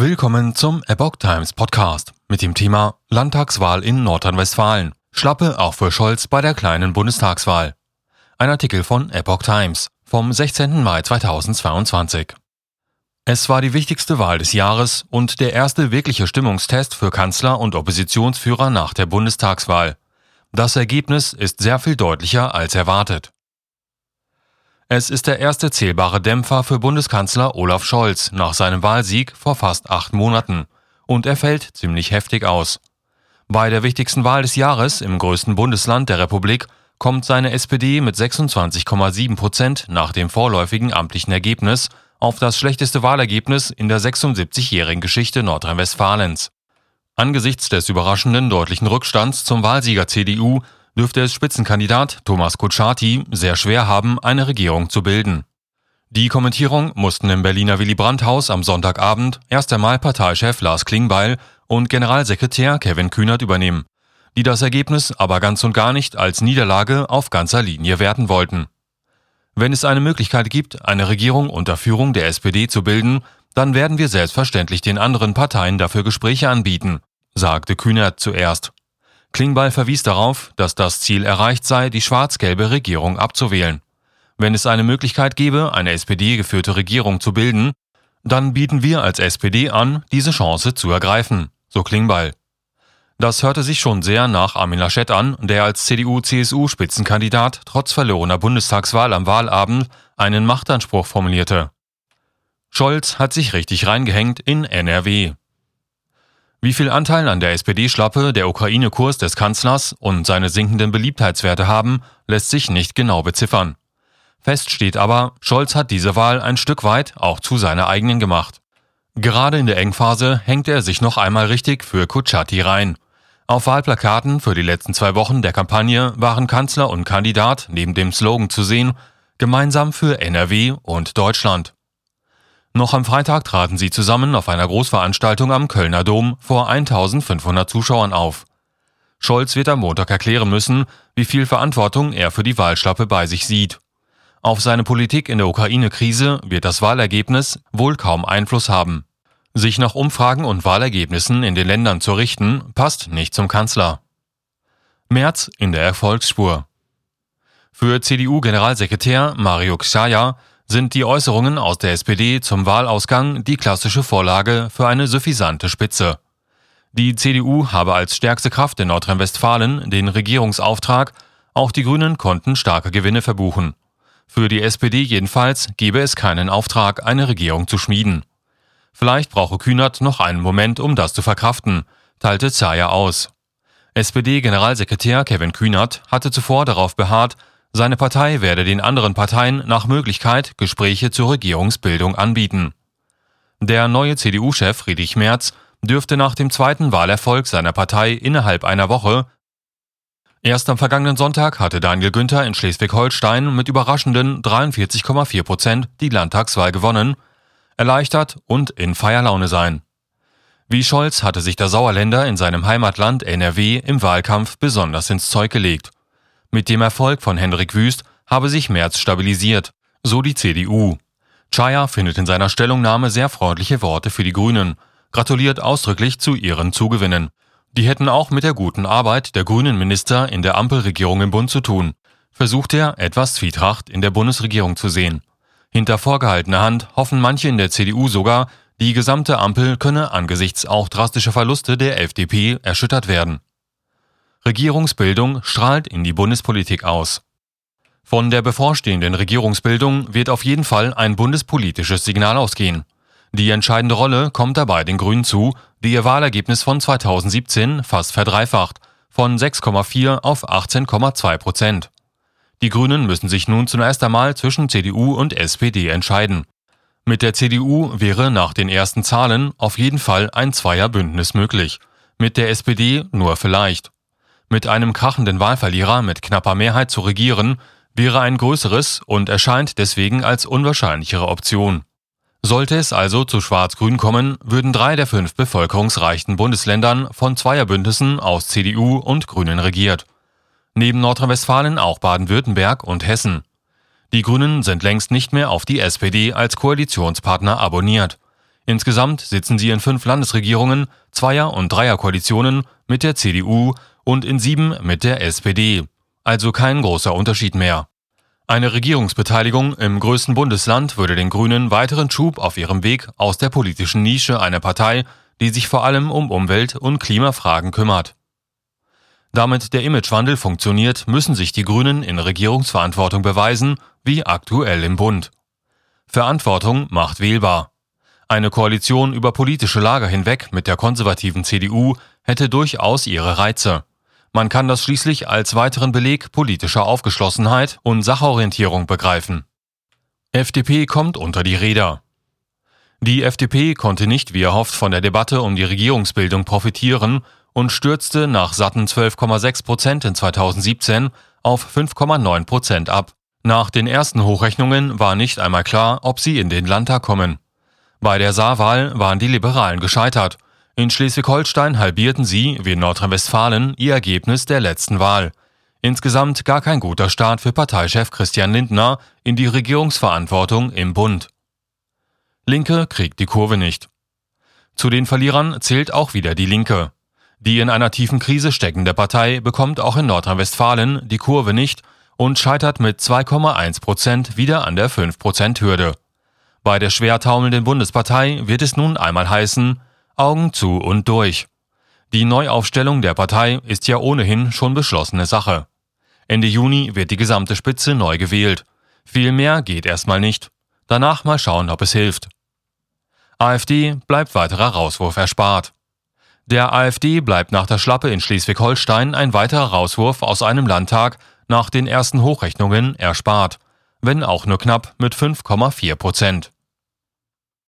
Willkommen zum Epoch Times Podcast mit dem Thema Landtagswahl in Nordrhein-Westfalen. Schlappe auch für Scholz bei der kleinen Bundestagswahl. Ein Artikel von Epoch Times vom 16. Mai 2022. Es war die wichtigste Wahl des Jahres und der erste wirkliche Stimmungstest für Kanzler und Oppositionsführer nach der Bundestagswahl. Das Ergebnis ist sehr viel deutlicher als erwartet. Es ist der erste zählbare Dämpfer für Bundeskanzler Olaf Scholz nach seinem Wahlsieg vor fast acht Monaten. Und er fällt ziemlich heftig aus. Bei der wichtigsten Wahl des Jahres im größten Bundesland der Republik kommt seine SPD mit 26,7 Prozent nach dem vorläufigen amtlichen Ergebnis auf das schlechteste Wahlergebnis in der 76-jährigen Geschichte Nordrhein-Westfalens. Angesichts des überraschenden deutlichen Rückstands zum Wahlsieger CDU dürfte es Spitzenkandidat Thomas Kutschaty sehr schwer haben, eine Regierung zu bilden. Die Kommentierung mussten im Berliner Willy Brandt-Haus am Sonntagabend erst einmal Parteichef Lars Klingbeil und Generalsekretär Kevin Kühnert übernehmen, die das Ergebnis aber ganz und gar nicht als Niederlage auf ganzer Linie werten wollten. Wenn es eine Möglichkeit gibt, eine Regierung unter Führung der SPD zu bilden, dann werden wir selbstverständlich den anderen Parteien dafür Gespräche anbieten, sagte Kühnert zuerst. Klingbeil verwies darauf, dass das Ziel erreicht sei, die schwarz-gelbe Regierung abzuwählen. Wenn es eine Möglichkeit gäbe, eine SPD-geführte Regierung zu bilden, dann bieten wir als SPD an, diese Chance zu ergreifen, so Klingbeil. Das hörte sich schon sehr nach Armin Laschet an, der als CDU-CSU-Spitzenkandidat trotz verlorener Bundestagswahl am Wahlabend einen Machtanspruch formulierte. Scholz hat sich richtig reingehängt in NRW. Wie viel Anteil an der SPD-Schlappe der Ukraine-Kurs des Kanzlers und seine sinkenden Beliebtheitswerte haben, lässt sich nicht genau beziffern. Fest steht aber, Scholz hat diese Wahl ein Stück weit auch zu seiner eigenen gemacht. Gerade in der Engphase hängt er sich noch einmal richtig für Kutschaty rein. Auf Wahlplakaten für die letzten zwei Wochen der Kampagne waren Kanzler und Kandidat neben dem Slogan zu sehen, gemeinsam für NRW und Deutschland. Noch am Freitag traten sie zusammen auf einer Großveranstaltung am Kölner Dom vor 1500 Zuschauern auf. Scholz wird am Montag erklären müssen, wie viel Verantwortung er für die Wahlschlappe bei sich sieht. Auf seine Politik in der Ukraine-Krise wird das Wahlergebnis wohl kaum Einfluss haben. Sich nach Umfragen und Wahlergebnissen in den Ländern zu richten, passt nicht zum Kanzler. März in der Erfolgsspur. Für CDU-Generalsekretär Mario Xaya sind die Äußerungen aus der SPD zum Wahlausgang die klassische Vorlage für eine suffisante Spitze. Die CDU habe als stärkste Kraft in Nordrhein-Westfalen den Regierungsauftrag, auch die Grünen konnten starke Gewinne verbuchen. Für die SPD jedenfalls gebe es keinen Auftrag, eine Regierung zu schmieden. Vielleicht brauche Kühnert noch einen Moment, um das zu verkraften, teilte Zaya aus. SPD-Generalsekretär Kevin Kühnert hatte zuvor darauf beharrt, seine Partei werde den anderen Parteien nach Möglichkeit Gespräche zur Regierungsbildung anbieten. Der neue CDU-Chef Friedrich Merz dürfte nach dem zweiten Wahlerfolg seiner Partei innerhalb einer Woche Erst am vergangenen Sonntag hatte Daniel Günther in Schleswig-Holstein mit überraschenden 43,4 Prozent die Landtagswahl gewonnen, erleichtert und in Feierlaune sein. Wie Scholz hatte sich der Sauerländer in seinem Heimatland NRW im Wahlkampf besonders ins Zeug gelegt. Mit dem Erfolg von Hendrik Wüst habe sich Merz stabilisiert, so die CDU. Chaya findet in seiner Stellungnahme sehr freundliche Worte für die Grünen, gratuliert ausdrücklich zu ihren Zugewinnen. Die hätten auch mit der guten Arbeit der grünen Minister in der Ampelregierung im Bund zu tun, versucht er etwas Zwietracht in der Bundesregierung zu sehen. Hinter vorgehaltener Hand hoffen manche in der CDU sogar, die gesamte Ampel könne angesichts auch drastischer Verluste der FDP erschüttert werden. Regierungsbildung strahlt in die Bundespolitik aus. Von der bevorstehenden Regierungsbildung wird auf jeden Fall ein bundespolitisches Signal ausgehen. Die entscheidende Rolle kommt dabei den Grünen zu, die ihr Wahlergebnis von 2017 fast verdreifacht, von 6,4 auf 18,2 Prozent. Die Grünen müssen sich nun zunächst einmal zwischen CDU und SPD entscheiden. Mit der CDU wäre nach den ersten Zahlen auf jeden Fall ein Zweierbündnis möglich, mit der SPD nur vielleicht. Mit einem krachenden Wahlverlierer mit knapper Mehrheit zu regieren, wäre ein größeres und erscheint deswegen als unwahrscheinlichere Option. Sollte es also zu Schwarz-Grün kommen, würden drei der fünf bevölkerungsreichen Bundesländern von Zweierbündnissen aus CDU und Grünen regiert. Neben Nordrhein-Westfalen auch Baden-Württemberg und Hessen. Die Grünen sind längst nicht mehr auf die SPD als Koalitionspartner abonniert. Insgesamt sitzen sie in fünf Landesregierungen, Zweier- und Dreierkoalitionen mit der CDU und in sieben mit der SPD. Also kein großer Unterschied mehr. Eine Regierungsbeteiligung im größten Bundesland würde den Grünen weiteren Schub auf ihrem Weg aus der politischen Nische einer Partei, die sich vor allem um Umwelt- und Klimafragen kümmert. Damit der Imagewandel funktioniert, müssen sich die Grünen in Regierungsverantwortung beweisen, wie aktuell im Bund. Verantwortung macht wählbar. Eine Koalition über politische Lager hinweg mit der konservativen CDU hätte durchaus ihre Reize. Man kann das schließlich als weiteren Beleg politischer Aufgeschlossenheit und Sachorientierung begreifen. FDP kommt unter die Räder. Die FDP konnte nicht wie erhofft von der Debatte um die Regierungsbildung profitieren und stürzte nach satten 12,6 Prozent in 2017 auf 5,9 Prozent ab. Nach den ersten Hochrechnungen war nicht einmal klar, ob sie in den Landtag kommen. Bei der Saarwahl waren die Liberalen gescheitert in Schleswig-Holstein halbierten sie, wie in Nordrhein-Westfalen, ihr Ergebnis der letzten Wahl. Insgesamt gar kein guter Start für Parteichef Christian Lindner in die Regierungsverantwortung im Bund. Linke kriegt die Kurve nicht. Zu den Verlierern zählt auch wieder die Linke. Die in einer tiefen Krise steckende Partei bekommt auch in Nordrhein-Westfalen die Kurve nicht und scheitert mit 2,1 Prozent wieder an der 5-Prozent-Hürde. Bei der schwer taumelnden Bundespartei wird es nun einmal heißen, Augen zu und durch. Die Neuaufstellung der Partei ist ja ohnehin schon beschlossene Sache. Ende Juni wird die gesamte Spitze neu gewählt. Viel mehr geht erstmal nicht. Danach mal schauen, ob es hilft. AfD bleibt weiterer Rauswurf erspart. Der AfD bleibt nach der Schlappe in Schleswig-Holstein ein weiterer Rauswurf aus einem Landtag nach den ersten Hochrechnungen erspart, wenn auch nur knapp mit 5,4 Prozent.